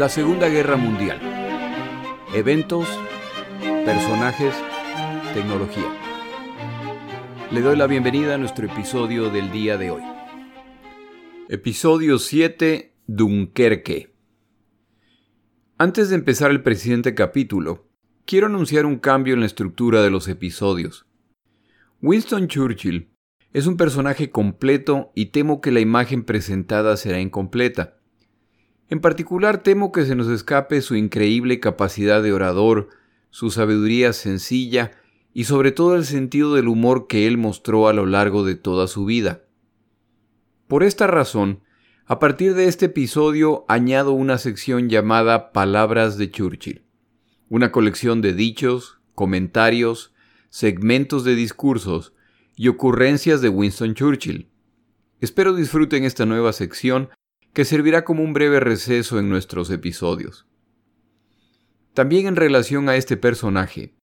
La Segunda Guerra Mundial. Eventos, personajes, tecnología. Le doy la bienvenida a nuestro episodio del día de hoy. Episodio 7, Dunkerque. Antes de empezar el presente capítulo, quiero anunciar un cambio en la estructura de los episodios. Winston Churchill es un personaje completo y temo que la imagen presentada será incompleta. En particular temo que se nos escape su increíble capacidad de orador, su sabiduría sencilla y sobre todo el sentido del humor que él mostró a lo largo de toda su vida. Por esta razón, a partir de este episodio añado una sección llamada Palabras de Churchill, una colección de dichos, comentarios, segmentos de discursos y ocurrencias de Winston Churchill. Espero disfruten esta nueva sección que servirá como un breve receso en nuestros episodios. También en relación a este personaje,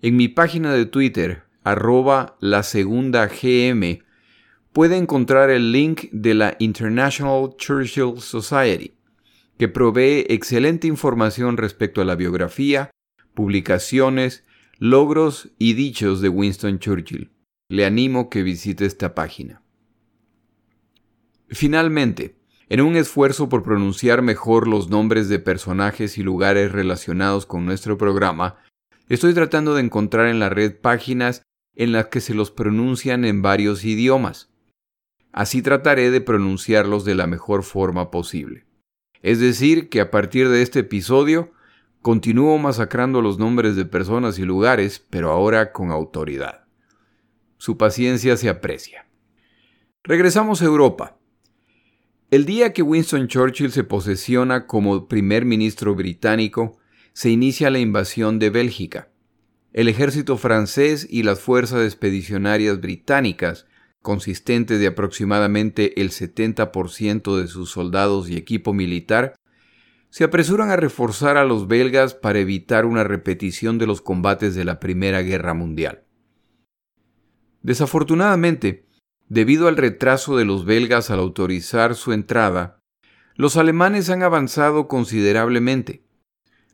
en mi página de Twitter, arroba la segunda GM, puede encontrar el link de la International Churchill Society, que provee excelente información respecto a la biografía, publicaciones, logros y dichos de Winston Churchill. Le animo que visite esta página. Finalmente, en un esfuerzo por pronunciar mejor los nombres de personajes y lugares relacionados con nuestro programa, estoy tratando de encontrar en la red páginas en las que se los pronuncian en varios idiomas. Así trataré de pronunciarlos de la mejor forma posible. Es decir, que a partir de este episodio continúo masacrando los nombres de personas y lugares, pero ahora con autoridad. Su paciencia se aprecia. Regresamos a Europa. El día que Winston Churchill se posesiona como primer ministro británico, se inicia la invasión de Bélgica. El ejército francés y las fuerzas expedicionarias británicas, consistentes de aproximadamente el 70% de sus soldados y equipo militar, se apresuran a reforzar a los belgas para evitar una repetición de los combates de la Primera Guerra Mundial. Desafortunadamente, Debido al retraso de los belgas al autorizar su entrada, los alemanes han avanzado considerablemente.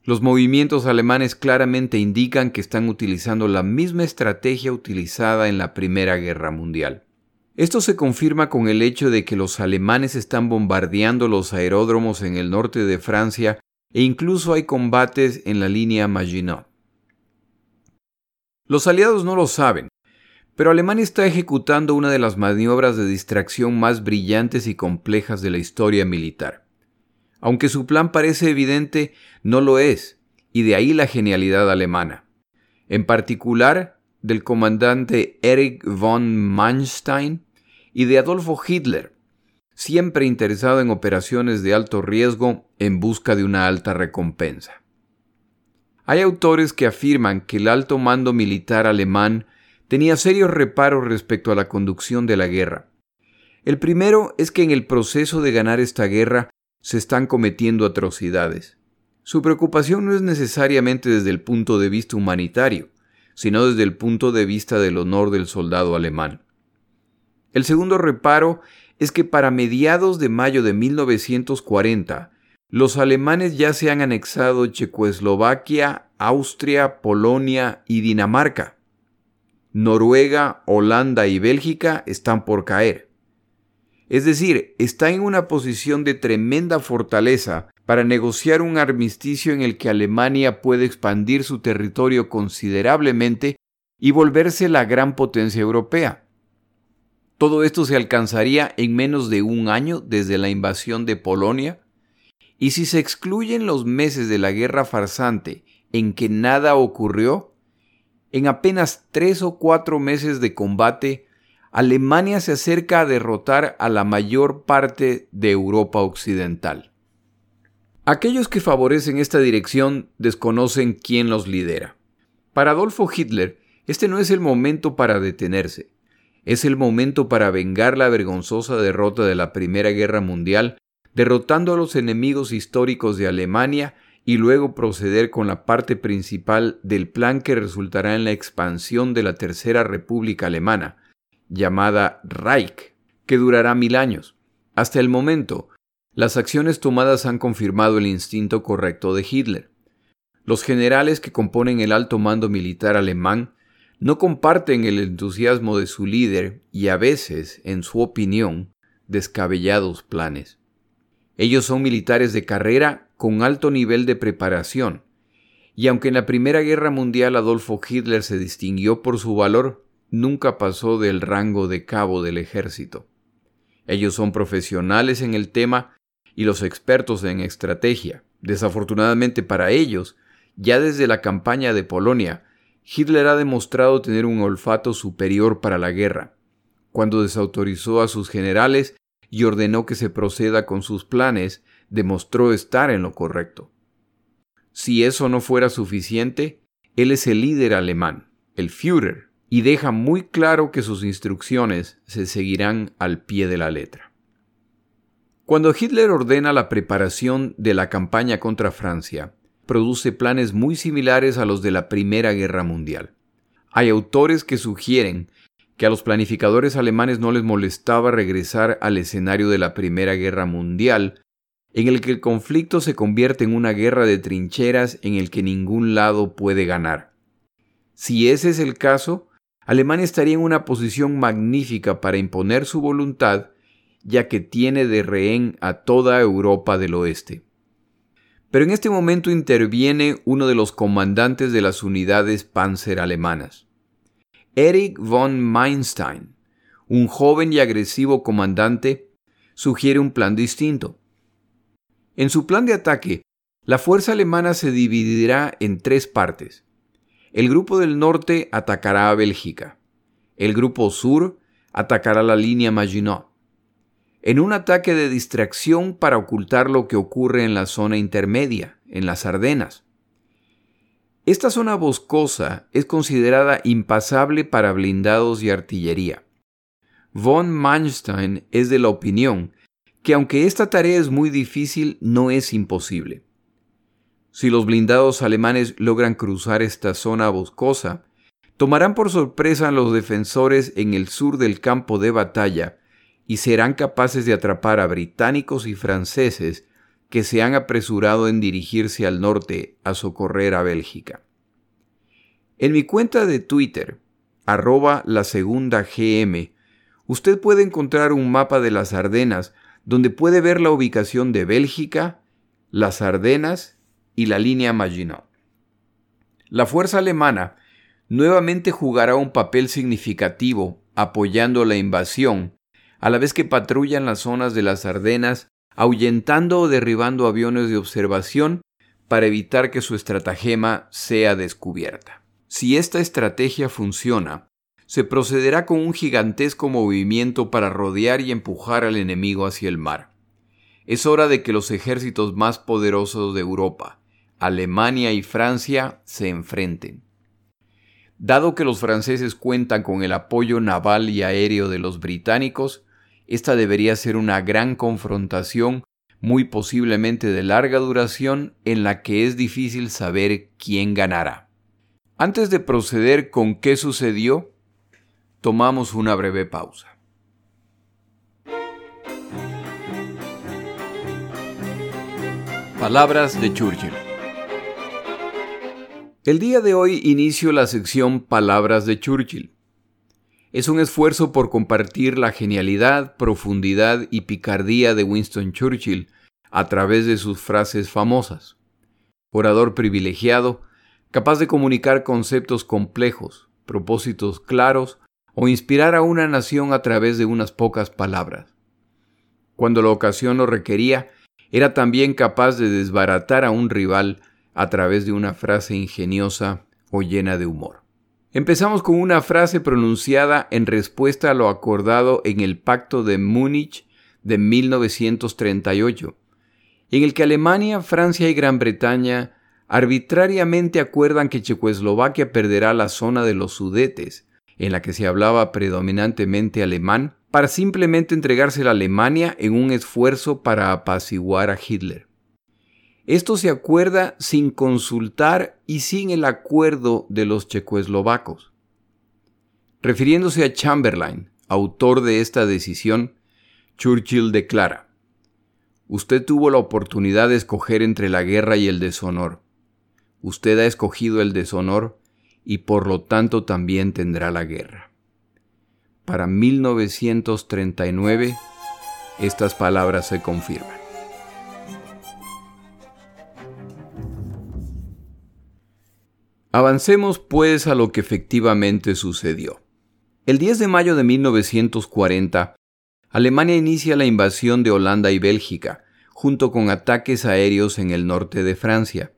Los movimientos alemanes claramente indican que están utilizando la misma estrategia utilizada en la Primera Guerra Mundial. Esto se confirma con el hecho de que los alemanes están bombardeando los aeródromos en el norte de Francia e incluso hay combates en la línea Maginot. Los aliados no lo saben, pero Alemania está ejecutando una de las maniobras de distracción más brillantes y complejas de la historia militar. Aunque su plan parece evidente, no lo es, y de ahí la genialidad alemana. En particular, del comandante Erich von Manstein y de Adolfo Hitler, siempre interesado en operaciones de alto riesgo en busca de una alta recompensa. Hay autores que afirman que el alto mando militar alemán tenía serios reparos respecto a la conducción de la guerra. El primero es que en el proceso de ganar esta guerra se están cometiendo atrocidades. Su preocupación no es necesariamente desde el punto de vista humanitario, sino desde el punto de vista del honor del soldado alemán. El segundo reparo es que para mediados de mayo de 1940, los alemanes ya se han anexado Checoslovaquia, Austria, Polonia y Dinamarca. Noruega, Holanda y Bélgica están por caer. Es decir, está en una posición de tremenda fortaleza para negociar un armisticio en el que Alemania puede expandir su territorio considerablemente y volverse la gran potencia europea. Todo esto se alcanzaría en menos de un año desde la invasión de Polonia, y si se excluyen los meses de la guerra farsante en que nada ocurrió, en apenas tres o cuatro meses de combate, Alemania se acerca a derrotar a la mayor parte de Europa Occidental. Aquellos que favorecen esta dirección desconocen quién los lidera. Para Adolfo Hitler, este no es el momento para detenerse, es el momento para vengar la vergonzosa derrota de la Primera Guerra Mundial, derrotando a los enemigos históricos de Alemania y luego proceder con la parte principal del plan que resultará en la expansión de la Tercera República Alemana, llamada Reich, que durará mil años. Hasta el momento, Las acciones tomadas han confirmado el instinto correcto de Hitler. Los generales que componen el alto mando militar alemán no comparten el entusiasmo de su líder y a veces, en su opinión, descabellados planes. Ellos son militares de carrera con alto nivel de preparación, y aunque en la Primera Guerra Mundial Adolfo Hitler se distinguió por su valor, nunca pasó del rango de cabo del ejército. Ellos son profesionales en el tema y los expertos en estrategia. Desafortunadamente para ellos, ya desde la campaña de Polonia, Hitler ha demostrado tener un olfato superior para la guerra. Cuando desautorizó a sus generales y ordenó que se proceda con sus planes, demostró estar en lo correcto. Si eso no fuera suficiente, él es el líder alemán, el Führer, y deja muy claro que sus instrucciones se seguirán al pie de la letra. Cuando Hitler ordena la preparación de la campaña contra Francia, produce planes muy similares a los de la Primera Guerra Mundial. Hay autores que sugieren que a los planificadores alemanes no les molestaba regresar al escenario de la Primera Guerra Mundial, en el que el conflicto se convierte en una guerra de trincheras en el que ningún lado puede ganar. Si ese es el caso, Alemania estaría en una posición magnífica para imponer su voluntad, ya que tiene de rehén a toda Europa del Oeste. Pero en este momento interviene uno de los comandantes de las unidades panzer alemanas. Erich von Meinstein, un joven y agresivo comandante, sugiere un plan distinto. En su plan de ataque, la fuerza alemana se dividirá en tres partes. El grupo del norte atacará a Bélgica. El grupo sur atacará la línea Maginot. En un ataque de distracción para ocultar lo que ocurre en la zona intermedia, en las Ardenas. Esta zona boscosa es considerada impasable para blindados y artillería. Von Manstein es de la opinión que aunque esta tarea es muy difícil, no es imposible. Si los blindados alemanes logran cruzar esta zona boscosa, tomarán por sorpresa a los defensores en el sur del campo de batalla y serán capaces de atrapar a británicos y franceses que se han apresurado en dirigirse al norte a socorrer a Bélgica. En mi cuenta de Twitter, arroba la segunda GM, usted puede encontrar un mapa de las Ardenas donde puede ver la ubicación de Bélgica, las Ardenas y la línea Maginot. La fuerza alemana nuevamente jugará un papel significativo apoyando la invasión, a la vez que patrullan las zonas de las Ardenas, ahuyentando o derribando aviones de observación para evitar que su estratagema sea descubierta. Si esta estrategia funciona, se procederá con un gigantesco movimiento para rodear y empujar al enemigo hacia el mar. Es hora de que los ejércitos más poderosos de Europa, Alemania y Francia se enfrenten. Dado que los franceses cuentan con el apoyo naval y aéreo de los británicos, esta debería ser una gran confrontación, muy posiblemente de larga duración, en la que es difícil saber quién ganará. Antes de proceder con qué sucedió, tomamos una breve pausa. Palabras de Churchill. El día de hoy inicio la sección Palabras de Churchill. Es un esfuerzo por compartir la genialidad, profundidad y picardía de Winston Churchill a través de sus frases famosas. Orador privilegiado, capaz de comunicar conceptos complejos, propósitos claros o inspirar a una nación a través de unas pocas palabras. Cuando la ocasión lo requería, era también capaz de desbaratar a un rival a través de una frase ingeniosa o llena de humor. Empezamos con una frase pronunciada en respuesta a lo acordado en el Pacto de Múnich de 1938, en el que Alemania, Francia y Gran Bretaña arbitrariamente acuerdan que Checoslovaquia perderá la zona de los Sudetes, en la que se hablaba predominantemente alemán, para simplemente entregarse a Alemania en un esfuerzo para apaciguar a Hitler. Esto se acuerda sin consultar y sin el acuerdo de los checoslovacos. Refiriéndose a Chamberlain, autor de esta decisión, Churchill declara, Usted tuvo la oportunidad de escoger entre la guerra y el deshonor. Usted ha escogido el deshonor y por lo tanto también tendrá la guerra. Para 1939, estas palabras se confirman. Avancemos pues a lo que efectivamente sucedió. El 10 de mayo de 1940, Alemania inicia la invasión de Holanda y Bélgica, junto con ataques aéreos en el norte de Francia.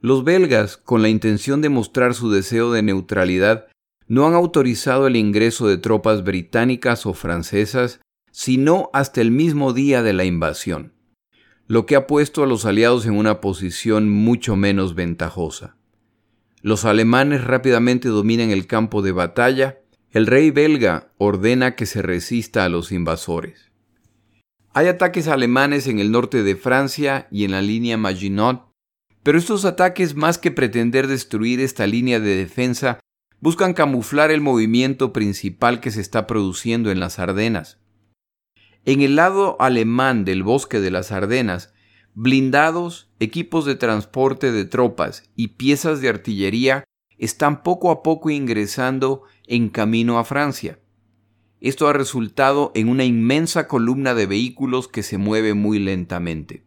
Los belgas, con la intención de mostrar su deseo de neutralidad, no han autorizado el ingreso de tropas británicas o francesas, sino hasta el mismo día de la invasión, lo que ha puesto a los aliados en una posición mucho menos ventajosa. Los alemanes rápidamente dominan el campo de batalla. El rey belga ordena que se resista a los invasores. Hay ataques alemanes en el norte de Francia y en la línea Maginot, pero estos ataques, más que pretender destruir esta línea de defensa, buscan camuflar el movimiento principal que se está produciendo en las Ardenas. En el lado alemán del bosque de las Ardenas Blindados, equipos de transporte de tropas y piezas de artillería están poco a poco ingresando en camino a Francia. Esto ha resultado en una inmensa columna de vehículos que se mueve muy lentamente.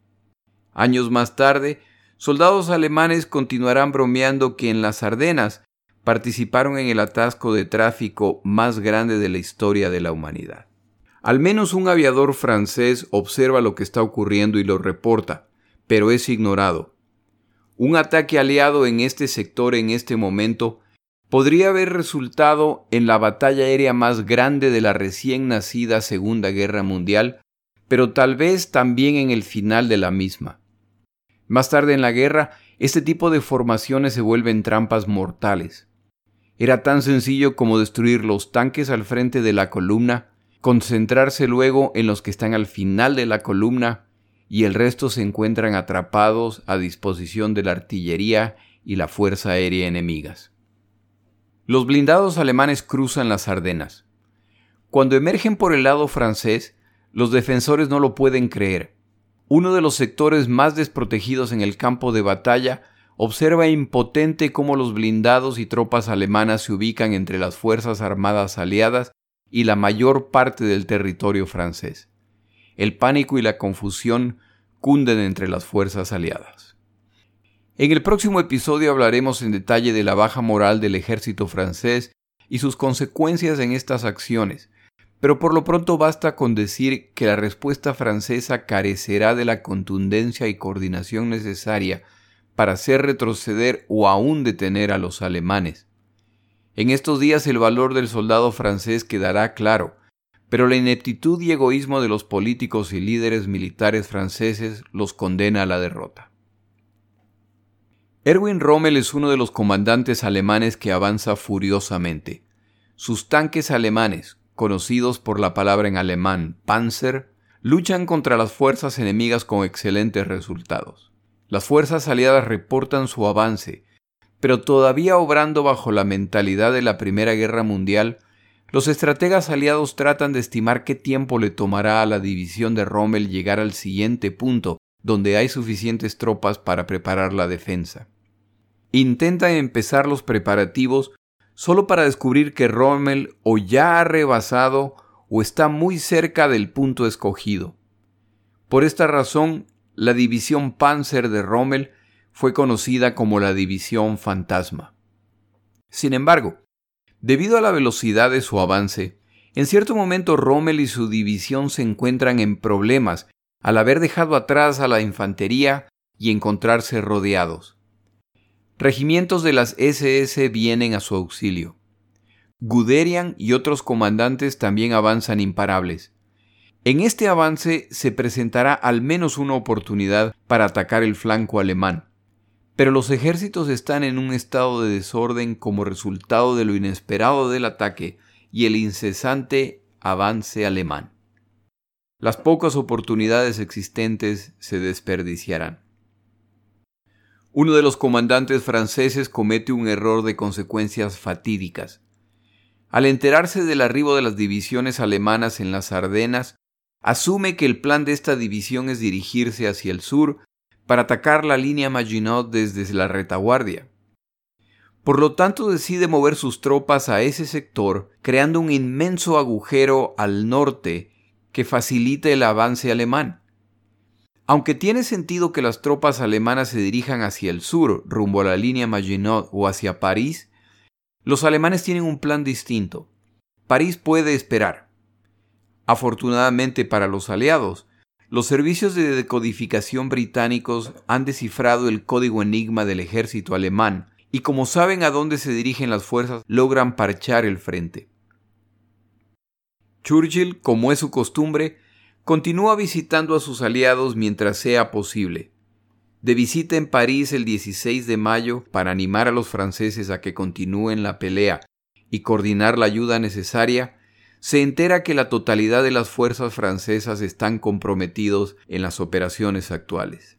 Años más tarde, soldados alemanes continuarán bromeando que en las Ardenas participaron en el atasco de tráfico más grande de la historia de la humanidad. Al menos un aviador francés observa lo que está ocurriendo y lo reporta, pero es ignorado. Un ataque aliado en este sector en este momento podría haber resultado en la batalla aérea más grande de la recién nacida Segunda Guerra Mundial, pero tal vez también en el final de la misma. Más tarde en la guerra, este tipo de formaciones se vuelven trampas mortales. Era tan sencillo como destruir los tanques al frente de la columna concentrarse luego en los que están al final de la columna y el resto se encuentran atrapados a disposición de la artillería y la fuerza aérea enemigas. Los blindados alemanes cruzan las Ardenas. Cuando emergen por el lado francés, los defensores no lo pueden creer. Uno de los sectores más desprotegidos en el campo de batalla observa impotente cómo los blindados y tropas alemanas se ubican entre las fuerzas armadas aliadas y la mayor parte del territorio francés. El pánico y la confusión cunden entre las fuerzas aliadas. En el próximo episodio hablaremos en detalle de la baja moral del ejército francés y sus consecuencias en estas acciones, pero por lo pronto basta con decir que la respuesta francesa carecerá de la contundencia y coordinación necesaria para hacer retroceder o aún detener a los alemanes. En estos días el valor del soldado francés quedará claro, pero la ineptitud y egoísmo de los políticos y líderes militares franceses los condena a la derrota. Erwin Rommel es uno de los comandantes alemanes que avanza furiosamente. Sus tanques alemanes, conocidos por la palabra en alemán Panzer, luchan contra las fuerzas enemigas con excelentes resultados. Las fuerzas aliadas reportan su avance pero todavía obrando bajo la mentalidad de la Primera Guerra Mundial, los estrategas aliados tratan de estimar qué tiempo le tomará a la división de Rommel llegar al siguiente punto donde hay suficientes tropas para preparar la defensa. Intentan empezar los preparativos solo para descubrir que Rommel o ya ha rebasado o está muy cerca del punto escogido. Por esta razón, la división Panzer de Rommel fue conocida como la División Fantasma. Sin embargo, debido a la velocidad de su avance, en cierto momento Rommel y su división se encuentran en problemas al haber dejado atrás a la infantería y encontrarse rodeados. Regimientos de las SS vienen a su auxilio. Guderian y otros comandantes también avanzan imparables. En este avance se presentará al menos una oportunidad para atacar el flanco alemán, pero los ejércitos están en un estado de desorden como resultado de lo inesperado del ataque y el incesante avance alemán. Las pocas oportunidades existentes se desperdiciarán. Uno de los comandantes franceses comete un error de consecuencias fatídicas. Al enterarse del arribo de las divisiones alemanas en las Ardenas, asume que el plan de esta división es dirigirse hacia el sur para atacar la línea Maginot desde la retaguardia. Por lo tanto decide mover sus tropas a ese sector, creando un inmenso agujero al norte que facilite el avance alemán. Aunque tiene sentido que las tropas alemanas se dirijan hacia el sur, rumbo a la línea Maginot o hacia París, los alemanes tienen un plan distinto. París puede esperar. Afortunadamente para los aliados, los servicios de decodificación británicos han descifrado el código enigma del ejército alemán y como saben a dónde se dirigen las fuerzas, logran parchar el frente. Churchill, como es su costumbre, continúa visitando a sus aliados mientras sea posible. De visita en París el 16 de mayo para animar a los franceses a que continúen la pelea y coordinar la ayuda necesaria, se entera que la totalidad de las fuerzas francesas están comprometidos en las operaciones actuales.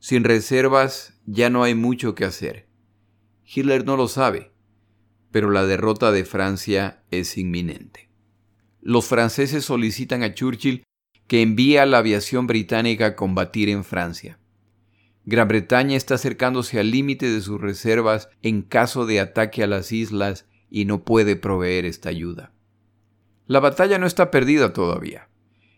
Sin reservas ya no hay mucho que hacer. Hitler no lo sabe, pero la derrota de Francia es inminente. Los franceses solicitan a Churchill que envía a la aviación británica a combatir en Francia. Gran Bretaña está acercándose al límite de sus reservas en caso de ataque a las islas y no puede proveer esta ayuda. La batalla no está perdida todavía.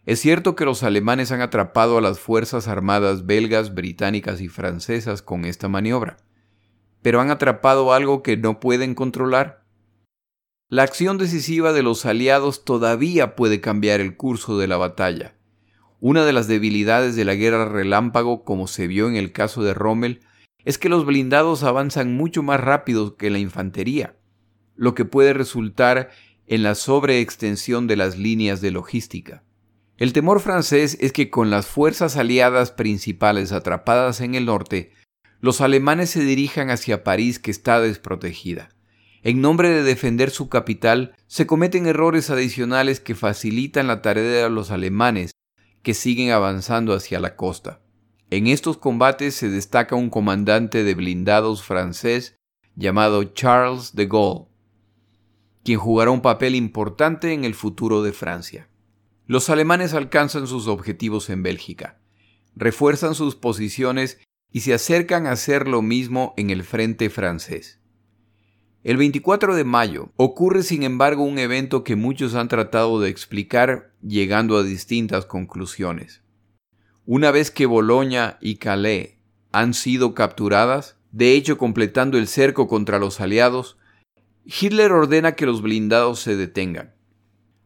Es cierto que los alemanes han atrapado a las fuerzas armadas belgas, británicas y francesas con esta maniobra, pero han atrapado algo que no pueden controlar. La acción decisiva de los aliados todavía puede cambiar el curso de la batalla una de las debilidades de la guerra relámpago, como se vio en el caso de Rommel, es que los blindados avanzan mucho más rápido que la infantería, lo que puede resultar en la sobreextensión de las líneas de logística. El temor francés es que con las fuerzas aliadas principales atrapadas en el norte, los alemanes se dirijan hacia París que está desprotegida. En nombre de defender su capital, se cometen errores adicionales que facilitan la tarea de los alemanes que siguen avanzando hacia la costa. En estos combates se destaca un comandante de blindados francés llamado Charles de Gaulle, quien jugará un papel importante en el futuro de Francia. Los alemanes alcanzan sus objetivos en Bélgica, refuerzan sus posiciones y se acercan a hacer lo mismo en el frente francés. El 24 de mayo ocurre sin embargo un evento que muchos han tratado de explicar llegando a distintas conclusiones. Una vez que Boloña y Calais han sido capturadas, de hecho completando el cerco contra los aliados, Hitler ordena que los blindados se detengan.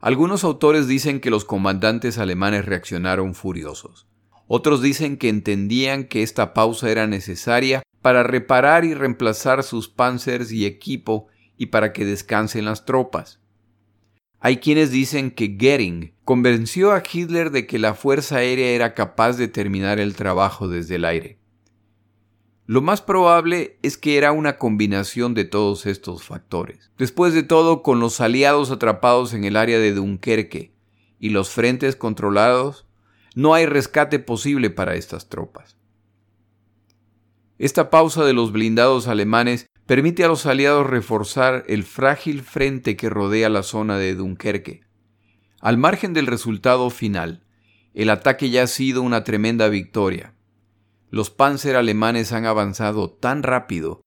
Algunos autores dicen que los comandantes alemanes reaccionaron furiosos. Otros dicen que entendían que esta pausa era necesaria para reparar y reemplazar sus panzers y equipo y para que descansen las tropas. Hay quienes dicen que Goering convenció a Hitler de que la Fuerza Aérea era capaz de terminar el trabajo desde el aire. Lo más probable es que era una combinación de todos estos factores. Después de todo, con los aliados atrapados en el área de Dunkerque y los frentes controlados, no hay rescate posible para estas tropas. Esta pausa de los blindados alemanes permite a los aliados reforzar el frágil frente que rodea la zona de Dunkerque. Al margen del resultado final, el ataque ya ha sido una tremenda victoria. Los panzer alemanes han avanzado tan rápido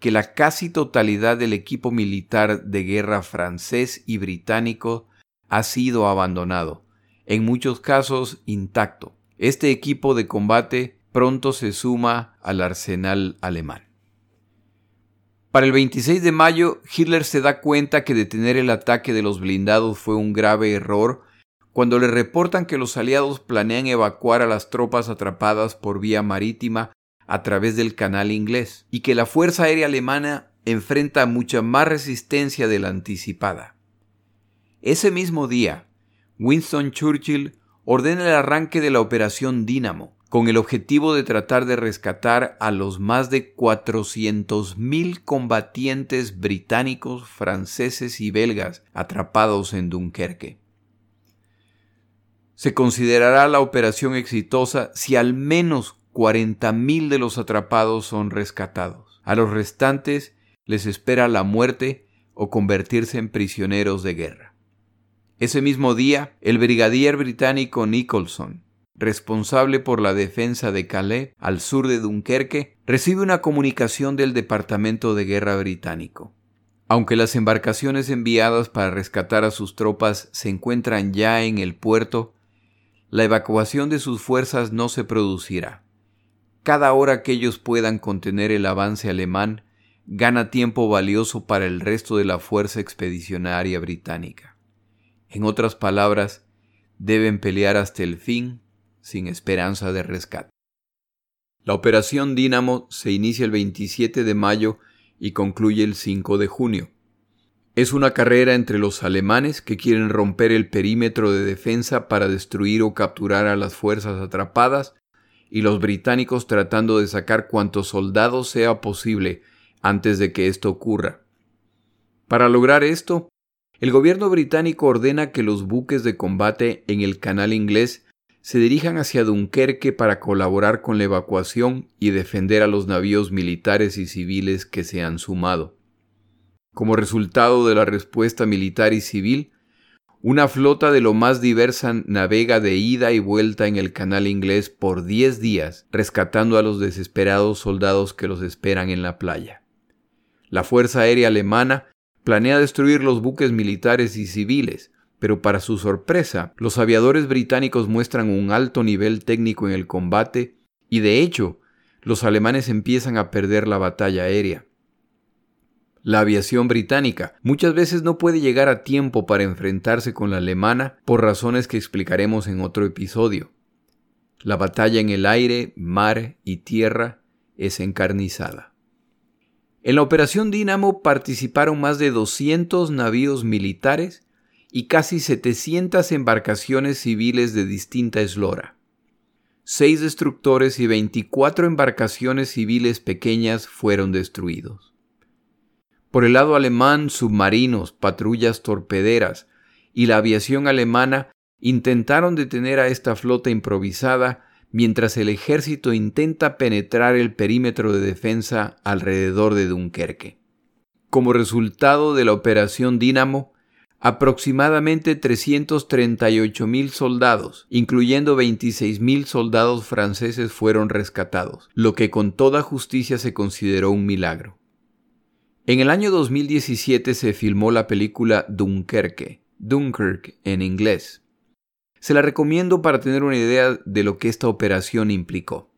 que la casi totalidad del equipo militar de guerra francés y británico ha sido abandonado, en muchos casos intacto. Este equipo de combate pronto se suma al arsenal alemán. Para el 26 de mayo, Hitler se da cuenta que detener el ataque de los blindados fue un grave error cuando le reportan que los aliados planean evacuar a las tropas atrapadas por vía marítima a través del canal inglés y que la Fuerza Aérea Alemana enfrenta mucha más resistencia de la anticipada. Ese mismo día, Winston Churchill ordena el arranque de la Operación Dínamo, con el objetivo de tratar de rescatar a los más de 400.000 combatientes británicos, franceses y belgas atrapados en Dunkerque. Se considerará la operación exitosa si al menos 40.000 de los atrapados son rescatados. A los restantes les espera la muerte o convertirse en prisioneros de guerra. Ese mismo día, el brigadier británico Nicholson, responsable por la defensa de Calais, al sur de Dunkerque, recibe una comunicación del Departamento de Guerra británico. Aunque las embarcaciones enviadas para rescatar a sus tropas se encuentran ya en el puerto, la evacuación de sus fuerzas no se producirá. Cada hora que ellos puedan contener el avance alemán gana tiempo valioso para el resto de la fuerza expedicionaria británica. En otras palabras, deben pelear hasta el fin sin esperanza de rescate. La operación Dínamo se inicia el 27 de mayo y concluye el 5 de junio. Es una carrera entre los alemanes que quieren romper el perímetro de defensa para destruir o capturar a las fuerzas atrapadas y los británicos tratando de sacar cuantos soldados sea posible antes de que esto ocurra. Para lograr esto, el gobierno británico ordena que los buques de combate en el canal inglés se dirijan hacia Dunkerque para colaborar con la evacuación y defender a los navíos militares y civiles que se han sumado. Como resultado de la respuesta militar y civil, una flota de lo más diversa navega de ida y vuelta en el canal inglés por diez días, rescatando a los desesperados soldados que los esperan en la playa. La Fuerza Aérea Alemana planea destruir los buques militares y civiles, pero para su sorpresa, los aviadores británicos muestran un alto nivel técnico en el combate y de hecho, los alemanes empiezan a perder la batalla aérea. La aviación británica muchas veces no puede llegar a tiempo para enfrentarse con la alemana por razones que explicaremos en otro episodio. La batalla en el aire, mar y tierra es encarnizada. En la operación Dínamo participaron más de 200 navíos militares y casi 700 embarcaciones civiles de distinta eslora. Seis destructores y 24 embarcaciones civiles pequeñas fueron destruidos. Por el lado alemán, submarinos, patrullas torpederas y la aviación alemana intentaron detener a esta flota improvisada mientras el ejército intenta penetrar el perímetro de defensa alrededor de Dunkerque. Como resultado de la operación Dínamo, aproximadamente 338.000 soldados, incluyendo 26.000 soldados franceses, fueron rescatados, lo que con toda justicia se consideró un milagro. En el año 2017 se filmó la película Dunkerque, Dunkirk en inglés. Se la recomiendo para tener una idea de lo que esta operación implicó.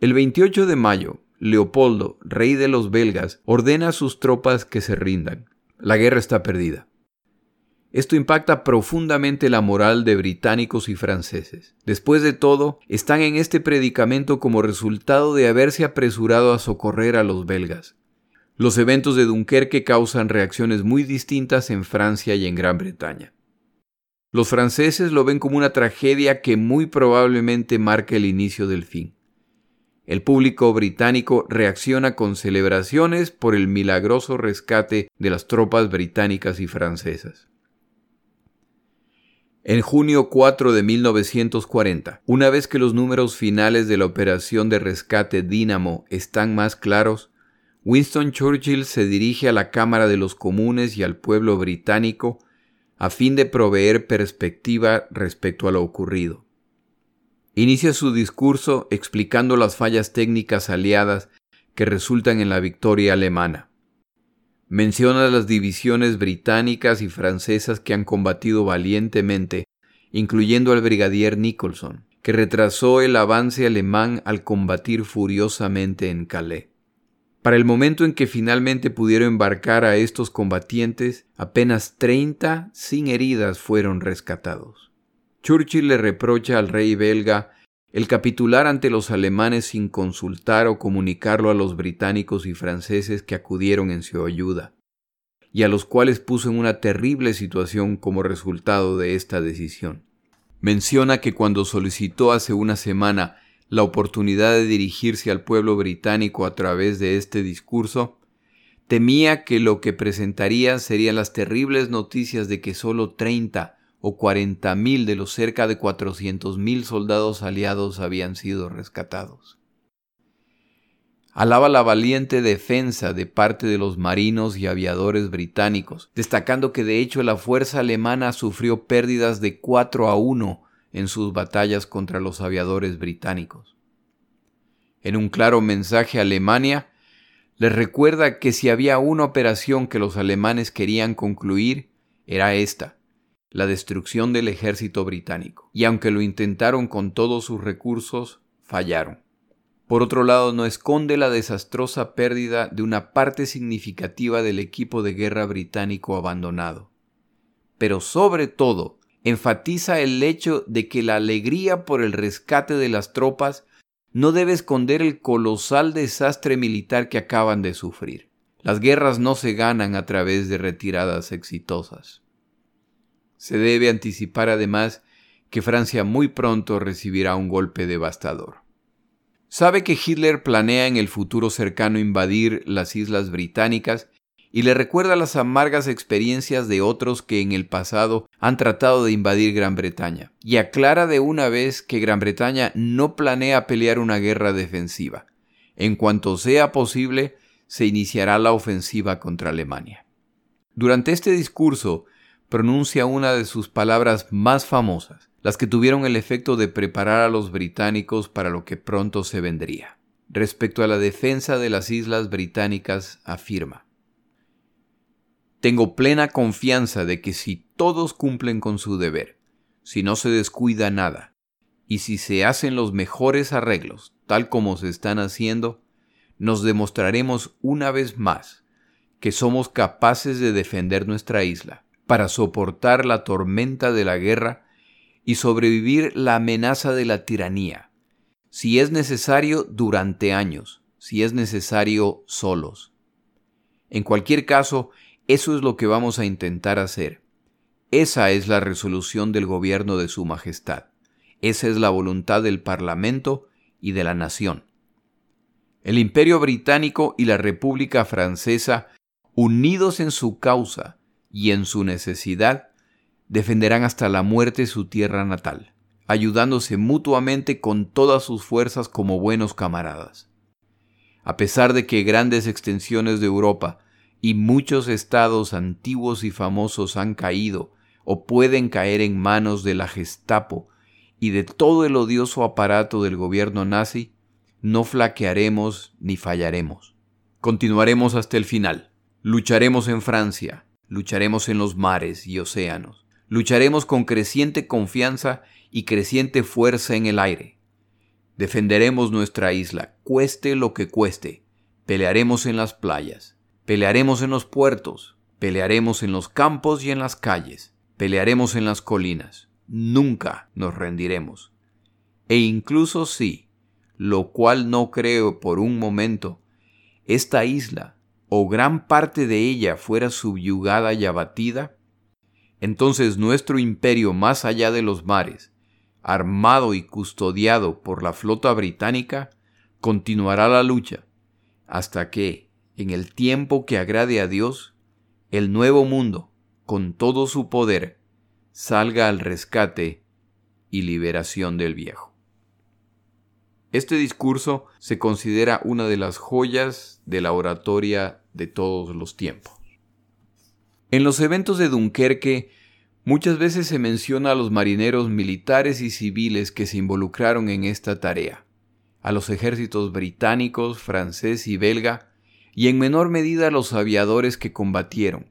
El 28 de mayo, Leopoldo, rey de los belgas, ordena a sus tropas que se rindan. La guerra está perdida. Esto impacta profundamente la moral de británicos y franceses. Después de todo, están en este predicamento como resultado de haberse apresurado a socorrer a los belgas. Los eventos de Dunkerque causan reacciones muy distintas en Francia y en Gran Bretaña. Los franceses lo ven como una tragedia que muy probablemente marca el inicio del fin. El público británico reacciona con celebraciones por el milagroso rescate de las tropas británicas y francesas. En junio 4 de 1940, una vez que los números finales de la operación de rescate Dínamo están más claros, Winston Churchill se dirige a la Cámara de los Comunes y al pueblo británico a fin de proveer perspectiva respecto a lo ocurrido. Inicia su discurso explicando las fallas técnicas aliadas que resultan en la victoria alemana. Menciona las divisiones británicas y francesas que han combatido valientemente, incluyendo al brigadier Nicholson, que retrasó el avance alemán al combatir furiosamente en Calais. Para el momento en que finalmente pudieron embarcar a estos combatientes, apenas 30 sin heridas fueron rescatados. Churchill le reprocha al rey belga el capitular ante los alemanes sin consultar o comunicarlo a los británicos y franceses que acudieron en su ayuda, y a los cuales puso en una terrible situación como resultado de esta decisión. Menciona que cuando solicitó hace una semana la oportunidad de dirigirse al pueblo británico a través de este discurso, temía que lo que presentaría serían las terribles noticias de que solo 30 o 40 mil de los cerca de 400 mil soldados aliados habían sido rescatados. alaba la valiente defensa de parte de los marinos y aviadores británicos, destacando que de hecho la fuerza alemana sufrió pérdidas de 4 a 1 en sus batallas contra los aviadores británicos. En un claro mensaje a Alemania, les recuerda que si había una operación que los alemanes querían concluir, era esta, la destrucción del ejército británico, y aunque lo intentaron con todos sus recursos, fallaron. Por otro lado, no esconde la desastrosa pérdida de una parte significativa del equipo de guerra británico abandonado. Pero sobre todo, enfatiza el hecho de que la alegría por el rescate de las tropas no debe esconder el colosal desastre militar que acaban de sufrir. Las guerras no se ganan a través de retiradas exitosas. Se debe anticipar además que Francia muy pronto recibirá un golpe devastador. Sabe que Hitler planea en el futuro cercano invadir las islas británicas y le recuerda las amargas experiencias de otros que en el pasado han tratado de invadir Gran Bretaña, y aclara de una vez que Gran Bretaña no planea pelear una guerra defensiva. En cuanto sea posible, se iniciará la ofensiva contra Alemania. Durante este discurso, pronuncia una de sus palabras más famosas, las que tuvieron el efecto de preparar a los británicos para lo que pronto se vendría. Respecto a la defensa de las islas británicas, afirma, Tengo plena confianza de que si todos cumplen con su deber, si no se descuida nada, y si se hacen los mejores arreglos, tal como se están haciendo, nos demostraremos una vez más que somos capaces de defender nuestra isla, para soportar la tormenta de la guerra y sobrevivir la amenaza de la tiranía, si es necesario durante años, si es necesario solos. En cualquier caso, eso es lo que vamos a intentar hacer. Esa es la resolución del gobierno de Su Majestad. Esa es la voluntad del Parlamento y de la nación. El Imperio Británico y la República Francesa, unidos en su causa y en su necesidad, defenderán hasta la muerte su tierra natal, ayudándose mutuamente con todas sus fuerzas como buenos camaradas. A pesar de que grandes extensiones de Europa y muchos estados antiguos y famosos han caído o pueden caer en manos de la Gestapo y de todo el odioso aparato del gobierno nazi, no flaquearemos ni fallaremos. Continuaremos hasta el final. Lucharemos en Francia, lucharemos en los mares y océanos Lucharemos con creciente confianza y creciente fuerza en el aire. Defenderemos nuestra isla, cueste lo que cueste. Pelearemos en las playas, pelearemos en los puertos, pelearemos en los campos y en las calles, pelearemos en las colinas. Nunca nos rendiremos. E incluso si, lo cual no creo por un momento, esta isla o gran parte de ella fuera subyugada y abatida, entonces nuestro imperio más allá de los mares, armado y custodiado por la flota británica, continuará la lucha hasta que, en el tiempo que agrade a Dios, el nuevo mundo, con todo su poder, salga al rescate y liberación del viejo. Este discurso se considera una de las joyas de la oratoria de todos los tiempos. En los eventos de Dunkerque muchas veces se menciona a los marineros militares y civiles que se involucraron en esta tarea, a los ejércitos británicos, francés y belga, y en menor medida los aviadores que combatieron.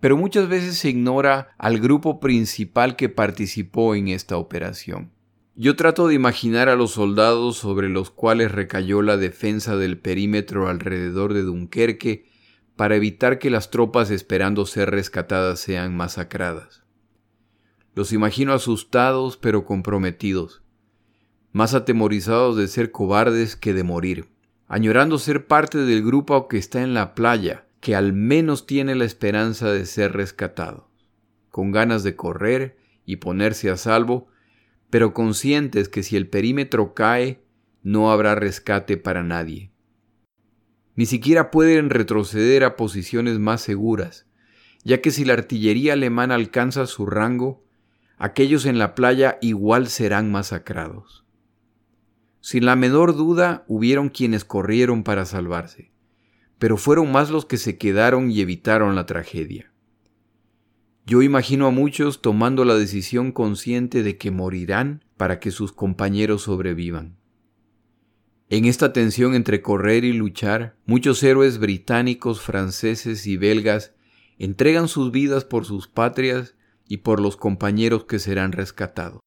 Pero muchas veces se ignora al grupo principal que participó en esta operación. Yo trato de imaginar a los soldados sobre los cuales recayó la defensa del perímetro alrededor de Dunkerque para evitar que las tropas esperando ser rescatadas sean masacradas. Los imagino asustados pero comprometidos, más atemorizados de ser cobardes que de morir, añorando ser parte del grupo que está en la playa, que al menos tiene la esperanza de ser rescatado, con ganas de correr y ponerse a salvo, pero conscientes que si el perímetro cae, no habrá rescate para nadie. Ni siquiera pueden retroceder a posiciones más seguras, ya que si la artillería alemana alcanza su rango, aquellos en la playa igual serán masacrados. Sin la menor duda hubieron quienes corrieron para salvarse, pero fueron más los que se quedaron y evitaron la tragedia. Yo imagino a muchos tomando la decisión consciente de que morirán para que sus compañeros sobrevivan. En esta tensión entre correr y luchar, muchos héroes británicos, franceses y belgas entregan sus vidas por sus patrias y por los compañeros que serán rescatados.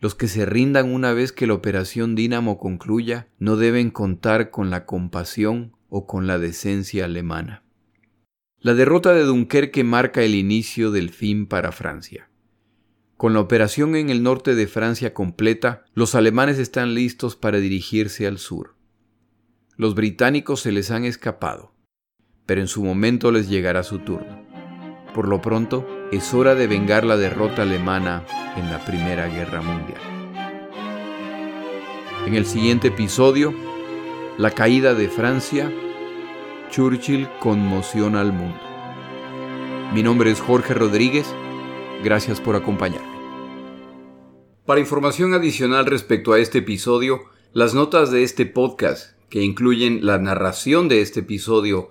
Los que se rindan una vez que la operación Dínamo concluya no deben contar con la compasión o con la decencia alemana. La derrota de Dunkerque marca el inicio del fin para Francia. Con la operación en el norte de Francia completa, los alemanes están listos para dirigirse al sur. Los británicos se les han escapado, pero en su momento les llegará su turno. Por lo pronto, es hora de vengar la derrota alemana en la Primera Guerra Mundial. En el siguiente episodio, la caída de Francia, Churchill conmociona al mundo. Mi nombre es Jorge Rodríguez Gracias por acompañarme. Para información adicional respecto a este episodio, las notas de este podcast, que incluyen la narración de este episodio,